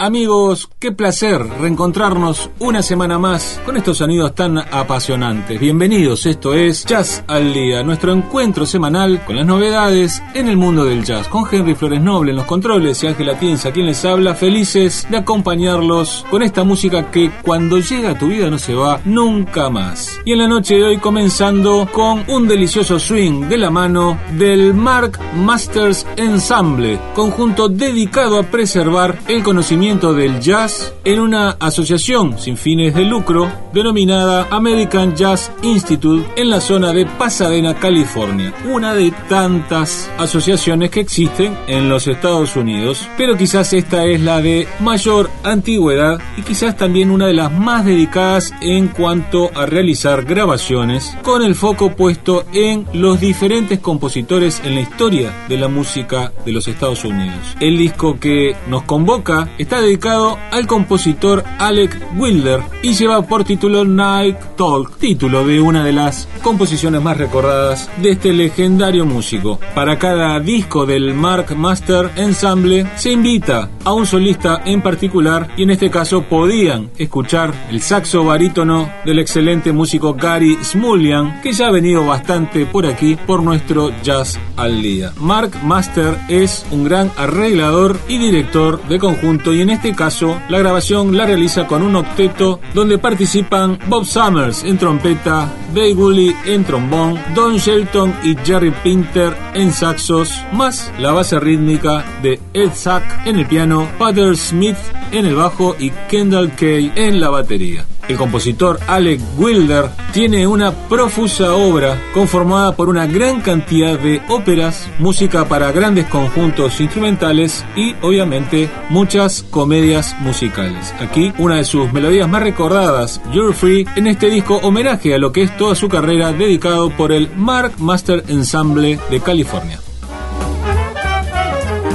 Amigos, qué placer reencontrarnos una semana más con estos sonidos tan apasionantes. Bienvenidos, esto es Jazz al Día, nuestro encuentro semanal con las novedades en el mundo del jazz, con Henry Flores Noble en los controles y Ángela Tienza quien les habla, felices de acompañarlos con esta música que cuando llega a tu vida no se va nunca más. Y en la noche de hoy comenzando con un delicioso swing de la mano del Mark Masters Ensemble, conjunto dedicado a preservar el conocimiento del jazz en una asociación sin fines de lucro denominada American Jazz Institute en la zona de Pasadena, California, una de tantas asociaciones que existen en los Estados Unidos, pero quizás esta es la de mayor antigüedad y quizás también una de las más dedicadas en cuanto a realizar grabaciones con el foco puesto en los diferentes compositores en la historia de la música de los Estados Unidos. El disco que nos convoca está dedicado al compositor Alec Wilder y lleva por título Night Talk, título de una de las composiciones más recordadas de este legendario músico. Para cada disco del Mark Master Ensemble se invita a un solista en particular y en este caso podían escuchar el saxo barítono del excelente músico Gary Smullian que ya ha venido bastante por aquí por nuestro jazz al día. Mark Master es un gran arreglador y director de conjunto y en este caso la grabación la realiza con un octeto donde participan Bob Summers en trompeta, Dave Woolley en trombón, Don Shelton y Jerry Pinter en saxos, más la base rítmica de Ed Sack en el piano, Pater Smith en el bajo y Kendall Kay en la batería. El compositor Alec Wilder tiene una profusa obra conformada por una gran cantidad de óperas, música para grandes conjuntos instrumentales y obviamente muchas comedias musicales. Aquí una de sus melodías más recordadas, You're Free, en este disco homenaje a lo que es toda su carrera dedicado por el Mark Master Ensemble de California.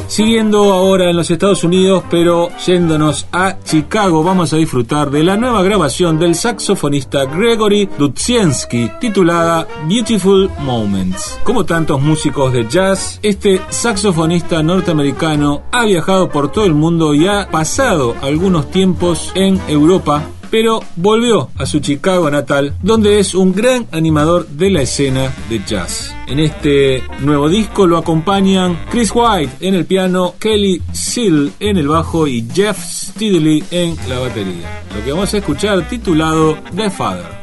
Siguiendo ahora en los Estados Unidos, pero yéndonos a Chicago, vamos a disfrutar de la nueva grabación del saxofonista Gregory Dutsiensky, titulada Beautiful Moments. Como tantos músicos de jazz, este saxofonista norteamericano ha viajado por todo el mundo y ha pasado algunos tiempos en Europa pero volvió a su Chicago natal, donde es un gran animador de la escena de jazz. En este nuevo disco lo acompañan Chris White en el piano, Kelly Seal en el bajo y Jeff Steedley en la batería. Lo que vamos a escuchar titulado The Father.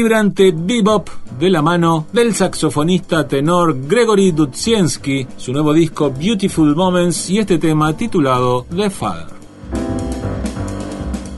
Vibrante bebop de la mano del saxofonista tenor Gregory Dutsiensky, su nuevo disco Beautiful Moments y este tema titulado The Father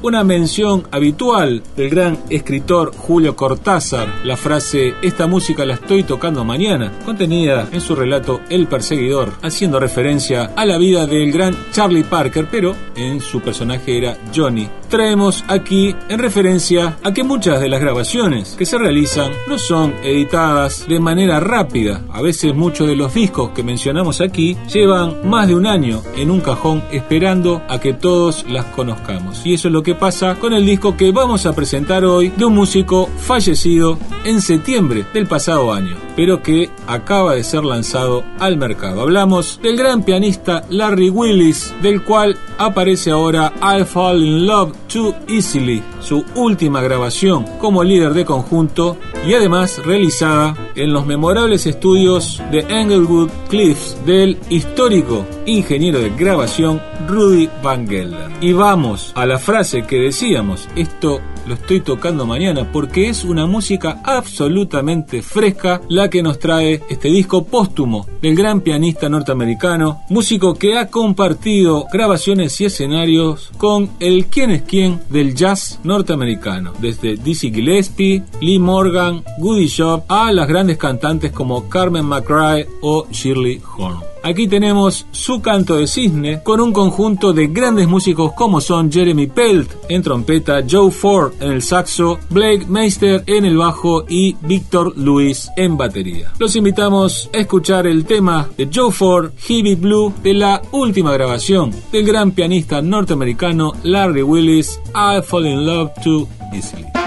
una mención habitual del gran escritor Julio Cortázar, la frase esta música la estoy tocando mañana, contenida en su relato El perseguidor, haciendo referencia a la vida del gran Charlie Parker, pero en su personaje era Johnny. Traemos aquí en referencia a que muchas de las grabaciones que se realizan no son editadas de manera rápida. A veces muchos de los discos que mencionamos aquí llevan más de un año en un cajón esperando a que todos las conozcamos. Y eso es lo que pasa con el disco que vamos a presentar hoy de un músico fallecido en septiembre del pasado año, pero que acaba de ser lanzado al mercado. Hablamos del gran pianista Larry Willis, del cual aparece ahora I Fall in Love Too Easily, su última grabación como líder de conjunto y además realizada en los memorables estudios de Englewood Cliffs del histórico ingeniero de grabación Rudy Van Gelder. Y vamos a la frase que decíamos, esto lo estoy tocando mañana porque es una música absolutamente fresca la que nos trae este disco póstumo del gran pianista norteamericano, músico que ha compartido grabaciones y escenarios con el quién es quién del jazz norteamericano, desde Dizzy Gillespie, Lee Morgan, Goody Shop a las grandes cantantes como Carmen McRae o Shirley Horn. Aquí tenemos su canto de cisne con un conjunto de grandes músicos como son Jeremy Pelt en trompeta, Joe Ford en el saxo, Blake Meister en el bajo y Victor Lewis en batería. Los invitamos a escuchar el tema de Joe Ford, Heavy Blue, de la última grabación del gran pianista norteamericano Larry Willis, I Fall in Love Too Easily.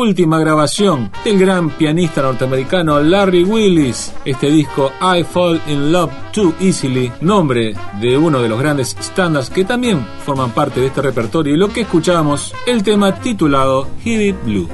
Última grabación del gran pianista norteamericano Larry Willis. Este disco I Fall in Love Too Easily, nombre de uno de los grandes estándares que también forman parte de este repertorio y lo que escuchamos, el tema titulado Hit It Blue.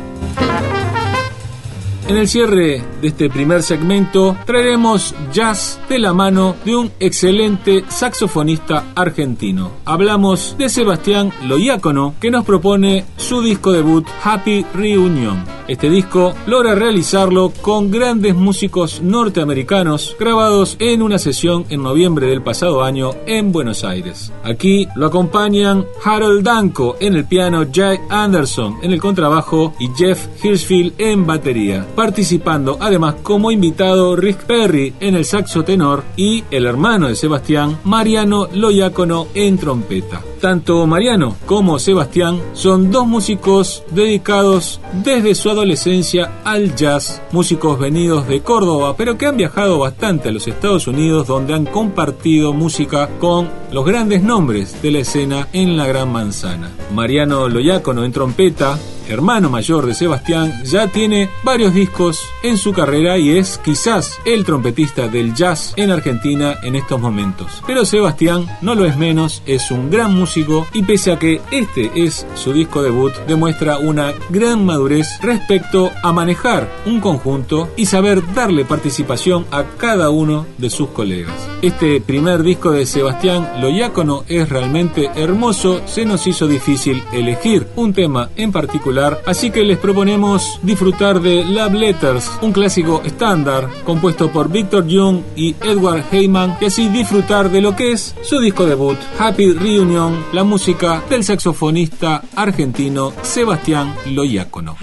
En el cierre de este primer segmento traeremos jazz de la mano de un excelente saxofonista argentino. Hablamos de Sebastián Loiácono que nos propone su disco debut Happy Reunion. Este disco logra realizarlo con grandes músicos norteamericanos grabados en una sesión en noviembre del pasado año en Buenos Aires. Aquí lo acompañan Harold Danko en el piano, Jay Anderson en el contrabajo y Jeff Hirschfield en batería participando además como invitado Rick Perry en el saxo tenor y el hermano de Sebastián, Mariano Loyacono en trompeta. Tanto Mariano como Sebastián son dos músicos dedicados desde su adolescencia al jazz, músicos venidos de Córdoba, pero que han viajado bastante a los Estados Unidos donde han compartido música con los grandes nombres de la escena en la Gran Manzana. Mariano Loyacono en trompeta, hermano mayor de Sebastián, ya tiene varios discos en su carrera y es quizás el trompetista del jazz en Argentina en estos momentos. Pero Sebastián no lo es menos, es un gran músico y pese a que este es su disco debut, demuestra una gran madurez respecto a manejar un conjunto y saber darle participación a cada uno de sus colegas. Este primer disco de Sebastián Loyácono es realmente hermoso, se nos hizo difícil elegir un tema en particular así que les proponemos disfrutar de Love Letters, un clásico estándar compuesto por Victor Young y Edward Heyman, y así disfrutar de lo que es su disco debut, Happy Reunion, la música del saxofonista argentino Sebastián Loiácono.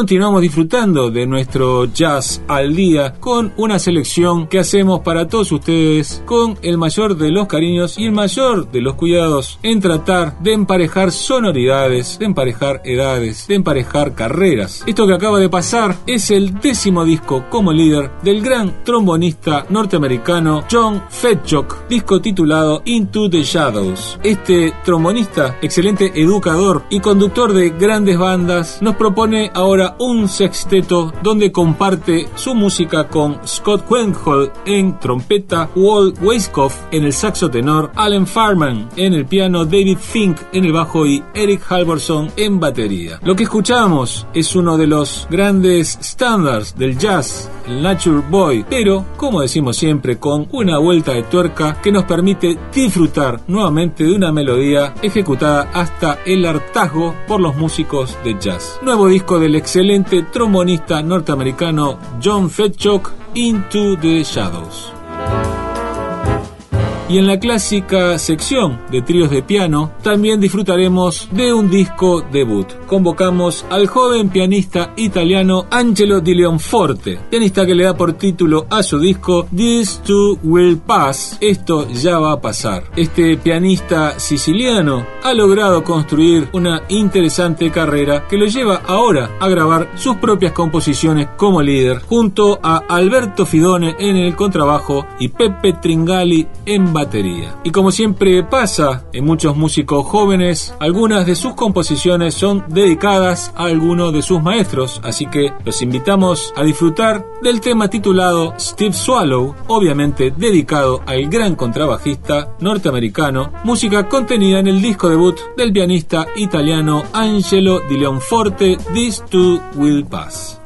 Continuamos disfrutando de nuestro jazz al día con una selección que hacemos para todos ustedes con el mayor de los cariños y el mayor de los cuidados en tratar de emparejar sonoridades, de emparejar edades, de emparejar carreras. Esto que acaba de pasar es el décimo disco como líder del gran trombonista norteamericano John Fetchock, disco titulado Into the Shadows. Este trombonista, excelente educador y conductor de grandes bandas, nos propone ahora un sexteto donde comparte su música con Scott Quenhall en trompeta, Walt Weiskopf en el saxo tenor, Alan Farman en el piano, David Fink en el bajo y Eric Halvorson en batería. Lo que escuchamos es uno de los grandes estándares del jazz, Nature Boy, pero, como decimos siempre, con una vuelta de tuerca que nos permite disfrutar nuevamente de una melodía ejecutada hasta el hartazgo por los músicos de jazz. Nuevo disco del excelente trombonista norteamericano John Fetchock, Into the Shadows. Y en la clásica sección de tríos de piano también disfrutaremos de un disco debut. Convocamos al joven pianista italiano Angelo Di Leonforte, pianista que le da por título a su disco This Too Will Pass, esto ya va a pasar. Este pianista siciliano ha logrado construir una interesante carrera que lo lleva ahora a grabar sus propias composiciones como líder junto a Alberto Fidone en el contrabajo y Pepe Tringali en y como siempre pasa en muchos músicos jóvenes, algunas de sus composiciones son dedicadas a alguno de sus maestros, así que los invitamos a disfrutar del tema titulado Steve Swallow, obviamente dedicado al gran contrabajista norteamericano, música contenida en el disco debut del pianista italiano Angelo Di Leonforte, This Too Will Pass.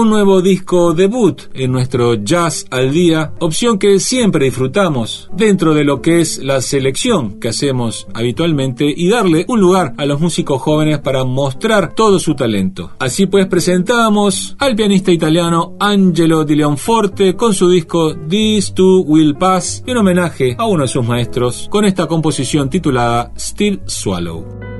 Un nuevo disco debut en nuestro Jazz al Día, opción que siempre disfrutamos dentro de lo que es la selección que hacemos habitualmente y darle un lugar a los músicos jóvenes para mostrar todo su talento. Así pues presentamos al pianista italiano Angelo Di Leonforte con su disco This Too Will Pass en homenaje a uno de sus maestros con esta composición titulada Still Swallow.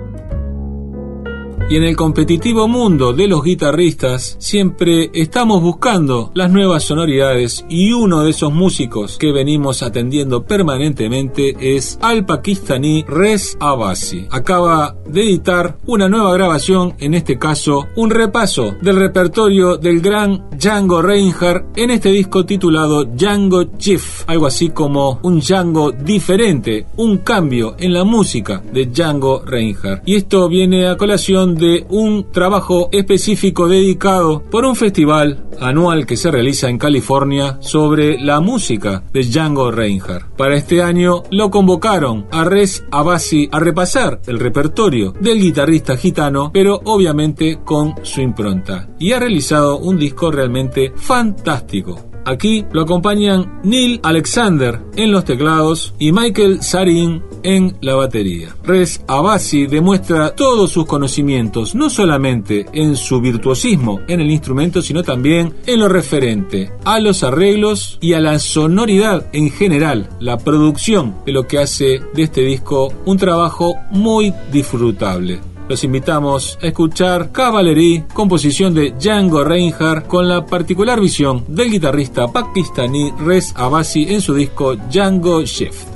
Y en el competitivo mundo de los guitarristas siempre estamos buscando las nuevas sonoridades y uno de esos músicos que venimos atendiendo permanentemente es al pakistaní Rez Abbasi. Acaba de editar una nueva grabación, en este caso un repaso del repertorio del gran Django Reinhardt en este disco titulado Django Chief, algo así como un Django diferente, un cambio en la música de Django Reinhardt. Y esto viene a colación de un trabajo específico dedicado por un festival anual que se realiza en California sobre la música de Django Reinhardt. Para este año lo convocaron a Rez Abasi a repasar el repertorio del guitarrista gitano, pero obviamente con su impronta. Y ha realizado un disco realmente fantástico. Aquí lo acompañan Neil Alexander en los teclados y Michael Sarin en la batería. Rez Abasi demuestra todos sus conocimientos, no solamente en su virtuosismo en el instrumento, sino también en lo referente a los arreglos y a la sonoridad en general, la producción de lo que hace de este disco un trabajo muy disfrutable los invitamos a escuchar Cavalry, composición de Django Reinhardt, con la particular visión del guitarrista pakistaní Rez Abbasi en su disco Django Shift.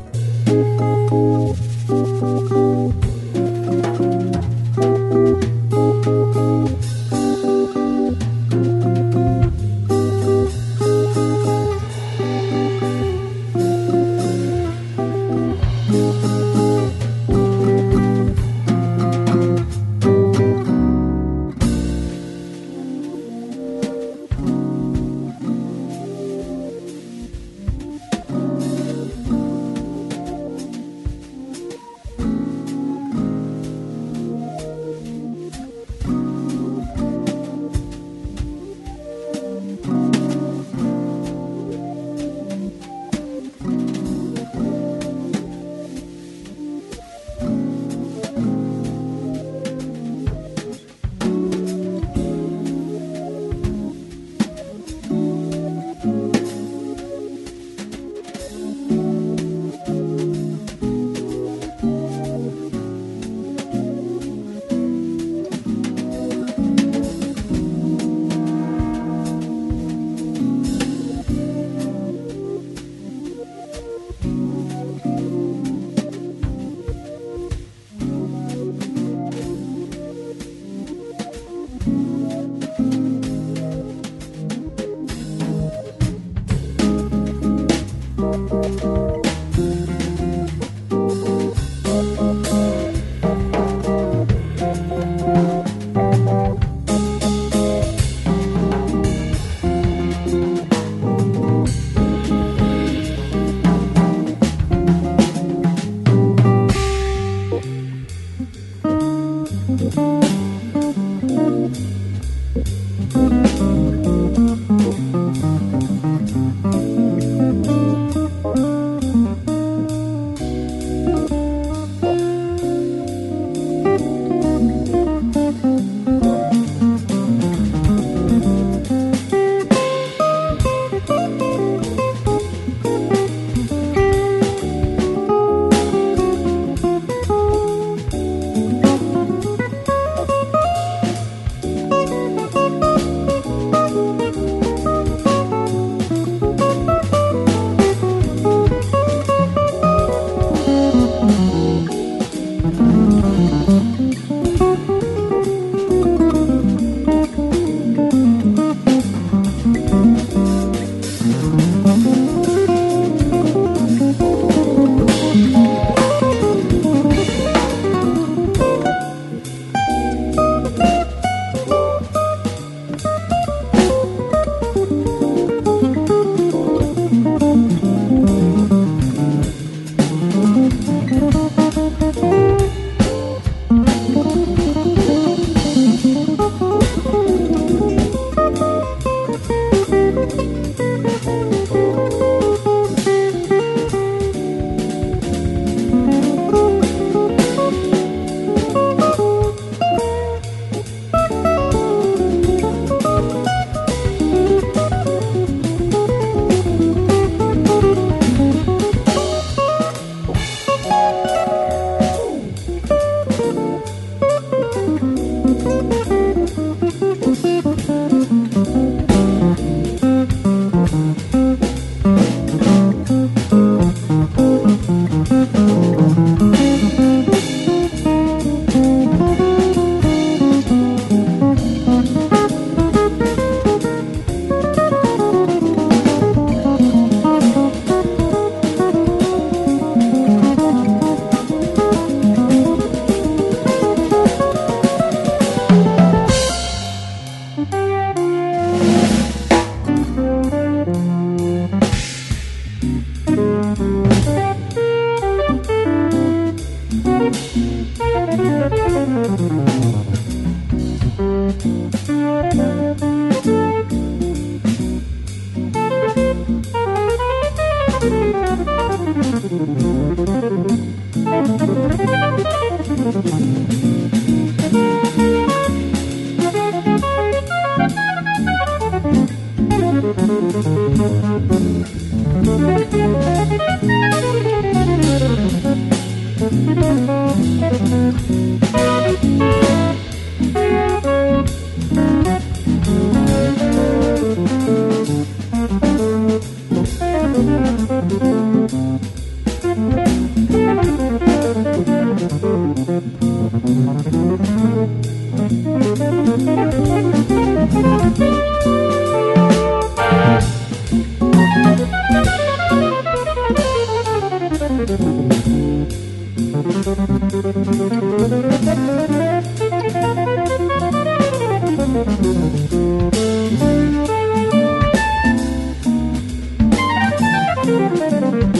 thank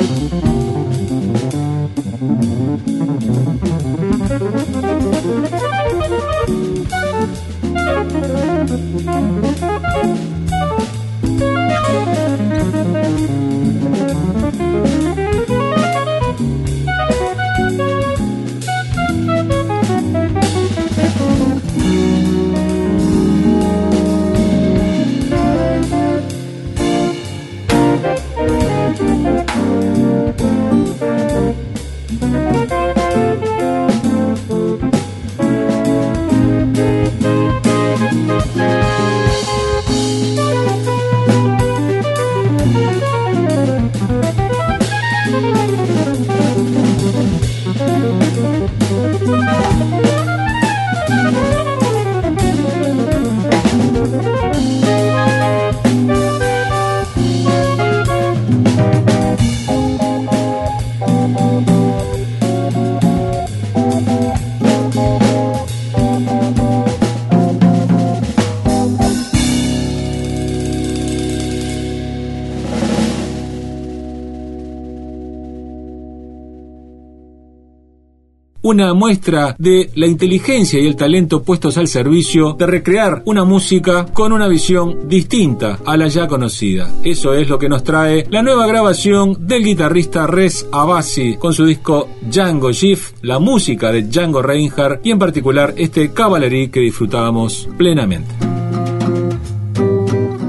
you una muestra de la inteligencia y el talento puestos al servicio de recrear una música con una visión distinta a la ya conocida. Eso es lo que nos trae la nueva grabación del guitarrista Rez Abasi con su disco Django Shift, la música de Django Reinhardt y en particular este Cavalry que disfrutábamos plenamente.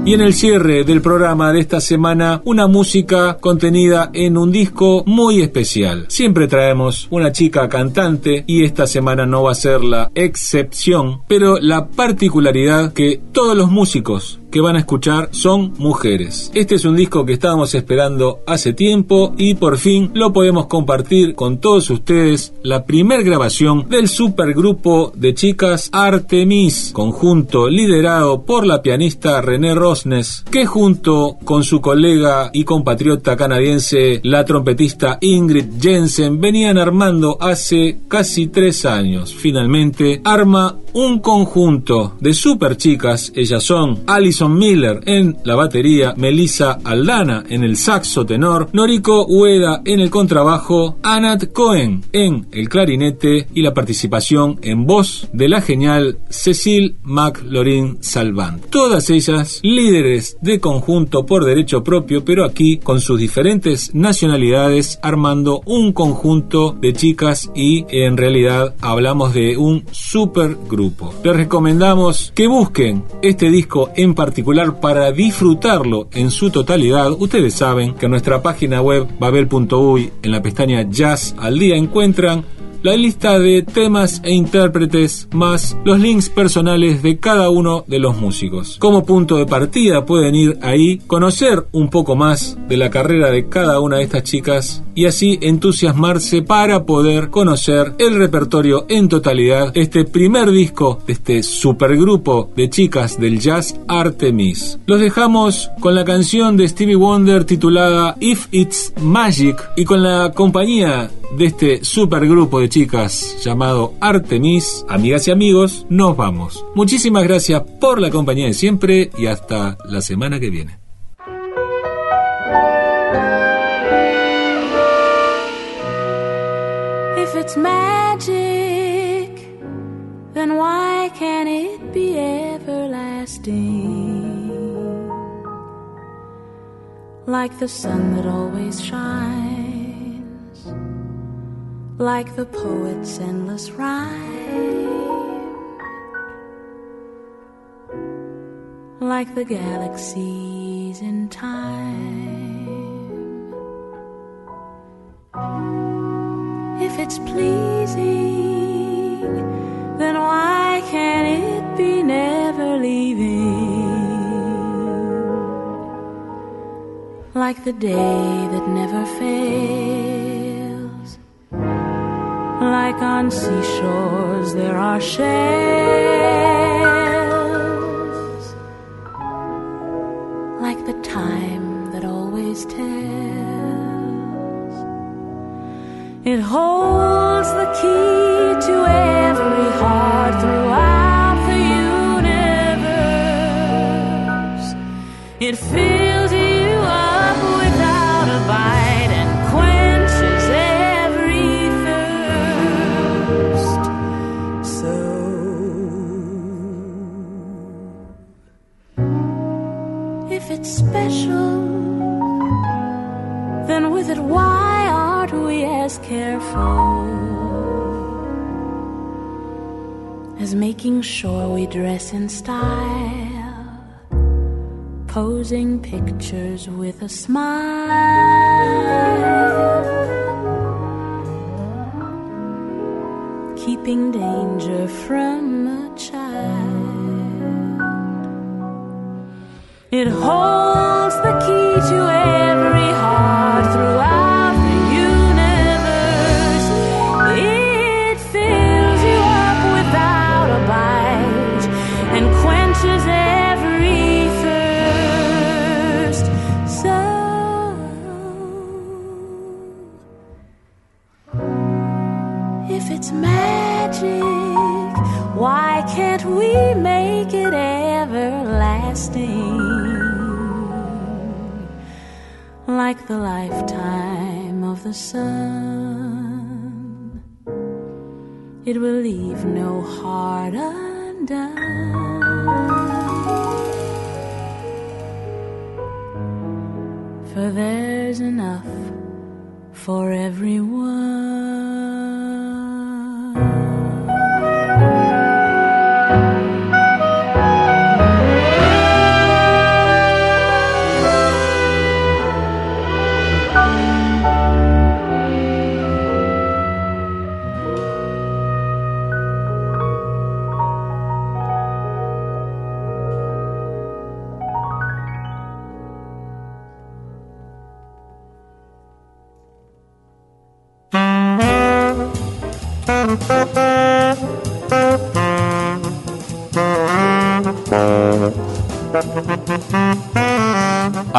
Y en el cierre del programa de esta semana, una música contenida en un disco muy especial. Siempre traemos una chica cantante y esta semana no va a ser la excepción, pero la particularidad que todos los músicos que van a escuchar son mujeres. Este es un disco que estábamos esperando hace tiempo y por fin lo podemos compartir con todos ustedes. La primer grabación del supergrupo de chicas Artemis, conjunto liderado por la pianista René Rosnes, que junto con su colega y compatriota canadiense, la trompetista Ingrid Jensen, venían armando hace casi tres años. Finalmente arma un conjunto de super chicas, ellas son Alison Miller en la batería, Melissa Aldana en el saxo tenor, Noriko Ueda en el contrabajo, Anat Cohen en el clarinete y la participación en voz de la genial Cecil McLaurin Salvant. Todas ellas líderes de conjunto por derecho propio, pero aquí con sus diferentes nacionalidades armando un conjunto de chicas y en realidad hablamos de un super grupo les recomendamos que busquen este disco en particular para disfrutarlo en su totalidad. Ustedes saben que en nuestra página web babel.uy en la pestaña Jazz al día encuentran la lista de temas e intérpretes más los links personales de cada uno de los músicos. Como punto de partida pueden ir ahí, conocer un poco más de la carrera de cada una de estas chicas y así entusiasmarse para poder conocer el repertorio en totalidad, este primer disco de este supergrupo de chicas del jazz Artemis. Los dejamos con la canción de Stevie Wonder titulada If It's Magic y con la compañía de este supergrupo de chicas llamado Artemis, amigas y amigos, nos vamos. Muchísimas gracias por la compañía de siempre y hasta la semana que viene. If it's magic, then why can't it be everlasting? Like the sun that always shines. Like the poet's endless rhyme, like the galaxies in time. If it's pleasing, then why can't it be never leaving? Like the day that never fades like on seashores there are shells, like the time that always tells. It holds the key special, then with it, why aren't we as careful as making sure we dress in style, posing pictures with a smile, keeping danger from a child? It holds the key to every the lifetime of the sun, it will leave no heart undone. For there's enough for everyone.